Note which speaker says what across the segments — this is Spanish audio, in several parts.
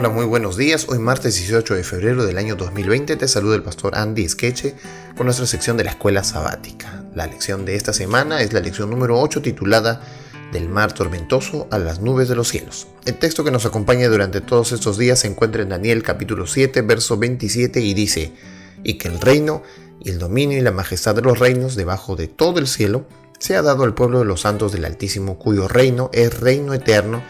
Speaker 1: Hola, muy buenos días. Hoy martes 18 de febrero del año 2020 te saluda el pastor Andy Skeche con nuestra sección de la escuela sabática. La lección de esta semana es la lección número 8 titulada Del mar tormentoso a las nubes de los cielos. El texto que nos acompaña durante todos estos días se encuentra en Daniel capítulo 7, verso 27 y dice, y que el reino y el dominio y la majestad de los reinos debajo de todo el cielo se ha dado al pueblo de los santos del Altísimo, cuyo reino es reino eterno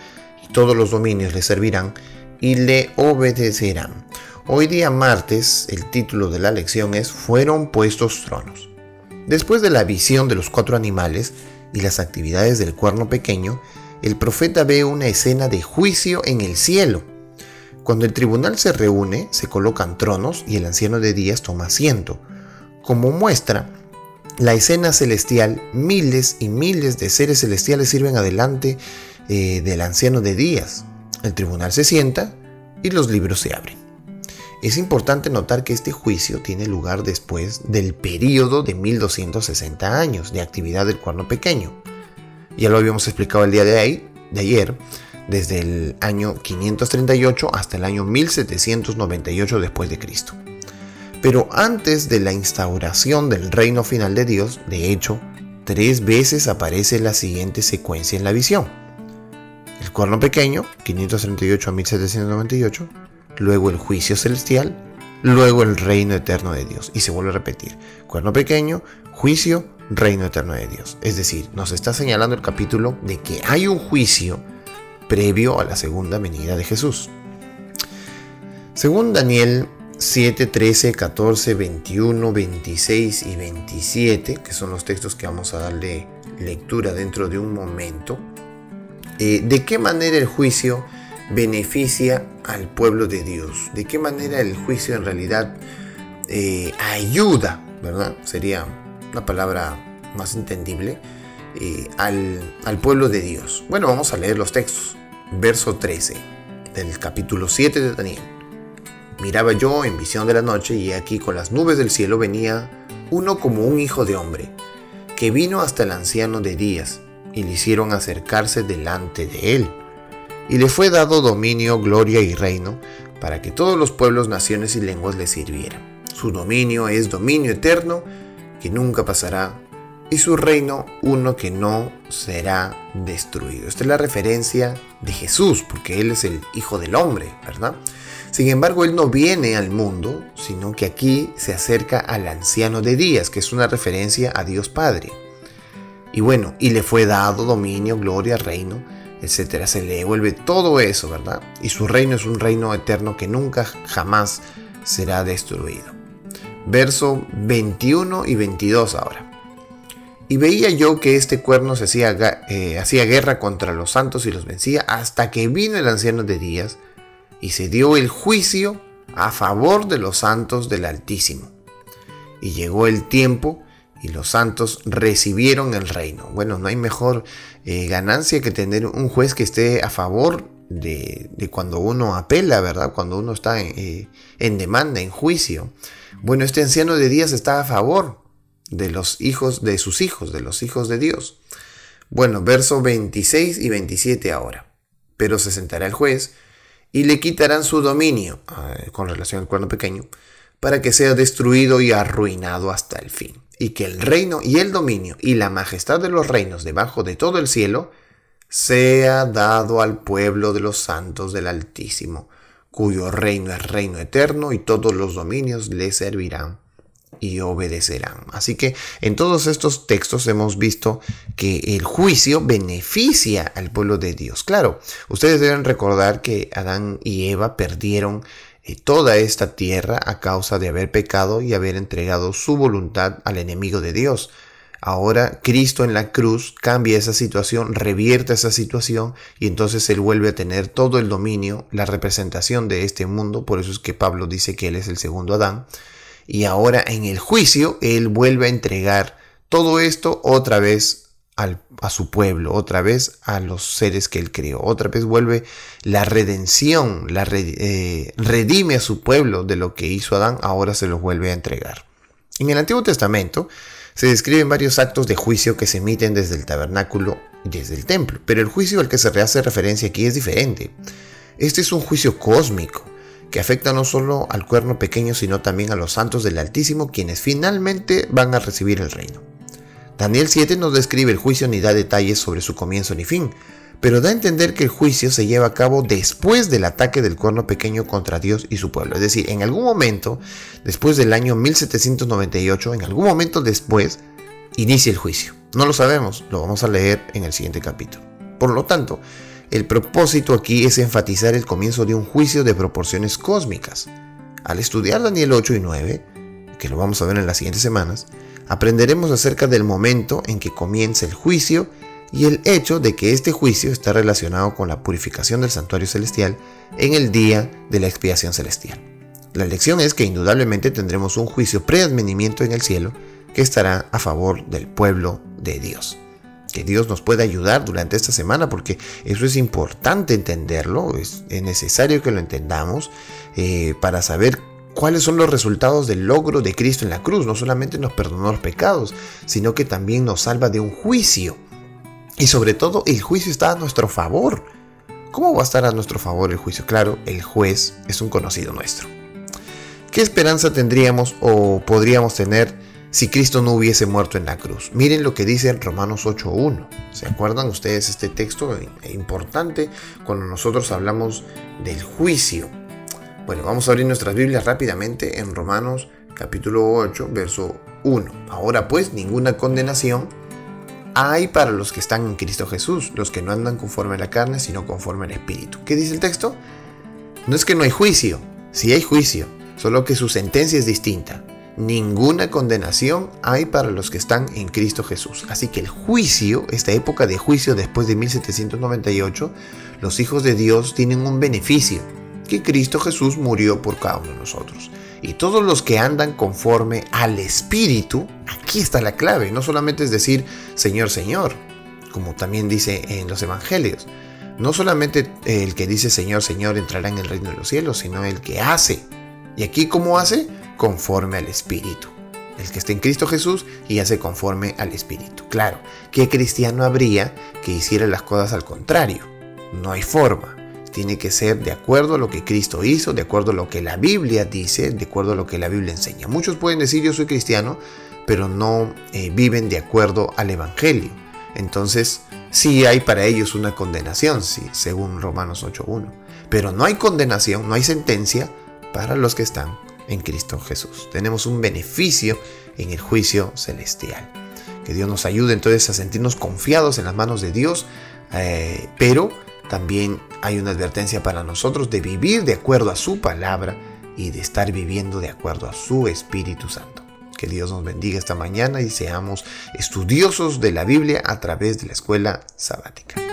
Speaker 1: y todos los dominios le servirán y le obedecerán. Hoy día martes, el título de la lección es Fueron puestos tronos. Después de la visión de los cuatro animales y las actividades del cuerno pequeño, el profeta ve una escena de juicio en el cielo. Cuando el tribunal se reúne, se colocan tronos y el anciano de días toma asiento. Como muestra, la escena celestial, miles y miles de seres celestiales sirven adelante eh, del anciano de días. El tribunal se sienta y los libros se abren. Es importante notar que este juicio tiene lugar después del periodo de 1260 años de actividad del cuerno pequeño. Ya lo habíamos explicado el día de, de ayer, desde el año 538 hasta el año 1798 después de Cristo. Pero antes de la instauración del reino final de Dios, de hecho, tres veces aparece la siguiente secuencia en la visión cuerno pequeño, 538 a 1798, luego el juicio celestial, luego el reino eterno de Dios. Y se vuelve a repetir, cuerno pequeño, juicio, reino eterno de Dios. Es decir, nos está señalando el capítulo de que hay un juicio previo a la segunda venida de Jesús. Según Daniel 7, 13, 14, 21, 26 y 27, que son los textos que vamos a darle lectura dentro de un momento, eh, de qué manera el juicio beneficia al pueblo de Dios, de qué manera el juicio en realidad eh, ayuda, ¿verdad? Sería una palabra más entendible, eh, al, al pueblo de Dios. Bueno, vamos a leer los textos. Verso 13 del capítulo 7 de Daniel. Miraba yo en visión de la noche y aquí con las nubes del cielo venía uno como un hijo de hombre, que vino hasta el anciano de días y le hicieron acercarse delante de él. Y le fue dado dominio, gloria y reino, para que todos los pueblos, naciones y lenguas le sirvieran. Su dominio es dominio eterno, que nunca pasará, y su reino uno que no será destruido. Esta es la referencia de Jesús, porque Él es el Hijo del Hombre, ¿verdad? Sin embargo, Él no viene al mundo, sino que aquí se acerca al anciano de días, que es una referencia a Dios Padre. Y bueno, y le fue dado dominio, gloria, reino, etcétera. Se le devuelve todo eso, ¿verdad? Y su reino es un reino eterno que nunca jamás será destruido. Verso 21 y 22 ahora. Y veía yo que este cuerno se hacía, eh, hacía guerra contra los santos y los vencía hasta que vino el anciano de días y se dio el juicio a favor de los santos del Altísimo. Y llegó el tiempo y los santos recibieron el reino. Bueno, no hay mejor eh, ganancia que tener un juez que esté a favor de, cuando uno apela, ¿verdad? Cuando uno está eh, en, demanda, en juicio. Bueno, este anciano de días está a favor de los hijos, de sus hijos, de los hijos de Dios. Bueno, verso 26 y 27 ahora. Pero se sentará el juez y le quitarán su dominio, ah, con relación al cuerno pequeño, para que sea destruido y arruinado hasta el fin y que el reino y el dominio y la majestad de los reinos debajo de todo el cielo sea dado al pueblo de los santos del Altísimo, cuyo reino es reino eterno y todos los dominios le servirán y obedecerán. Así que en todos estos textos hemos visto que el juicio beneficia al pueblo de Dios. Claro, ustedes deben recordar que Adán y Eva perdieron toda esta tierra a causa de haber pecado y haber entregado su voluntad al enemigo de Dios. Ahora Cristo en la cruz cambia esa situación, revierte esa situación y entonces Él vuelve a tener todo el dominio, la representación de este mundo. Por eso es que Pablo dice que Él es el segundo Adán. Y ahora en el juicio Él vuelve a entregar todo esto otra vez a su pueblo, otra vez a los seres que él creó, otra vez vuelve la redención, la eh, redime a su pueblo de lo que hizo Adán, ahora se los vuelve a entregar. En el Antiguo Testamento se describen varios actos de juicio que se emiten desde el tabernáculo y desde el templo, pero el juicio al que se hace referencia aquí es diferente. Este es un juicio cósmico que afecta no solo al cuerno pequeño, sino también a los santos del Altísimo, quienes finalmente van a recibir el reino. Daniel 7 nos describe el juicio ni da detalles sobre su comienzo ni fin, pero da a entender que el juicio se lleva a cabo después del ataque del cuerno pequeño contra Dios y su pueblo. Es decir, en algún momento, después del año 1798, en algún momento después, inicia el juicio. No lo sabemos, lo vamos a leer en el siguiente capítulo. Por lo tanto, el propósito aquí es enfatizar el comienzo de un juicio de proporciones cósmicas. Al estudiar Daniel 8 y 9, que lo vamos a ver en las siguientes semanas, aprenderemos acerca del momento en que comienza el juicio y el hecho de que este juicio está relacionado con la purificación del santuario celestial en el día de la expiación celestial. La lección es que indudablemente tendremos un juicio preadvenimiento en el cielo que estará a favor del pueblo de Dios. Que Dios nos pueda ayudar durante esta semana porque eso es importante entenderlo, es, necesario que lo entendamos eh, para saber cuáles son los resultados del logro de Cristo en la cruz. No solamente nos perdonó los pecados, sino que también nos salva de un juicio y sobre todo, el juicio está a nuestro favor. ¿Cómo va a estar a nuestro favor el juicio? Claro, el juez es un conocido nuestro. ¿Qué esperanza tendríamos o podríamos tener si Cristo no hubiese muerto en la cruz? Miren lo que dice Romanos 8.1. ¿Se acuerdan ustedes este texto importante cuando nosotros hablamos del juicio? Bueno, vamos a abrir nuestras Biblias rápidamente en Romanos capítulo 8, verso 1. Ahora pues, ninguna condenación hay para los que están en Cristo Jesús, los que no andan conforme a la carne, sino conforme al Espíritu. ¿Qué dice el texto? No es que no hay juicio, sí hay juicio, solo que su sentencia es distinta. Ninguna condenación hay para los que están en Cristo Jesús. Así que el juicio, esta época de juicio después de 1798, los hijos de Dios tienen un beneficio, que Cristo Jesús murió por cada uno de nosotros. Y todos los que andan conforme al Espíritu, aquí está la clave. No solamente es decir Señor, Señor, como también dice en los Evangelios. No solamente el que dice Señor, Señor entrará en el reino de los cielos, sino el que hace. ¿Y aquí cómo hace? Conforme al Espíritu. El que está en Cristo Jesús y hace conforme al Espíritu. Claro, ¿qué cristiano habría que hiciera las cosas al contrario? No hay forma tiene que ser de acuerdo a lo que Cristo hizo, de acuerdo a lo que la Biblia dice, de acuerdo a lo que la Biblia enseña. Muchos pueden decir yo soy cristiano, pero no eh, viven de acuerdo al Evangelio. Entonces, sí hay para ellos una condenación, sí, según Romanos 8.1. Pero no hay condenación, no hay sentencia para los que están en Cristo Jesús. Tenemos un beneficio en el juicio celestial. Que Dios nos ayude entonces a sentirnos confiados en las manos de Dios, eh, pero también hay una advertencia para nosotros de vivir de acuerdo a su palabra y de estar viviendo de acuerdo a su Espíritu Santo. Que Dios nos bendiga esta mañana y seamos estudiosos de la Biblia a través de la escuela sabática.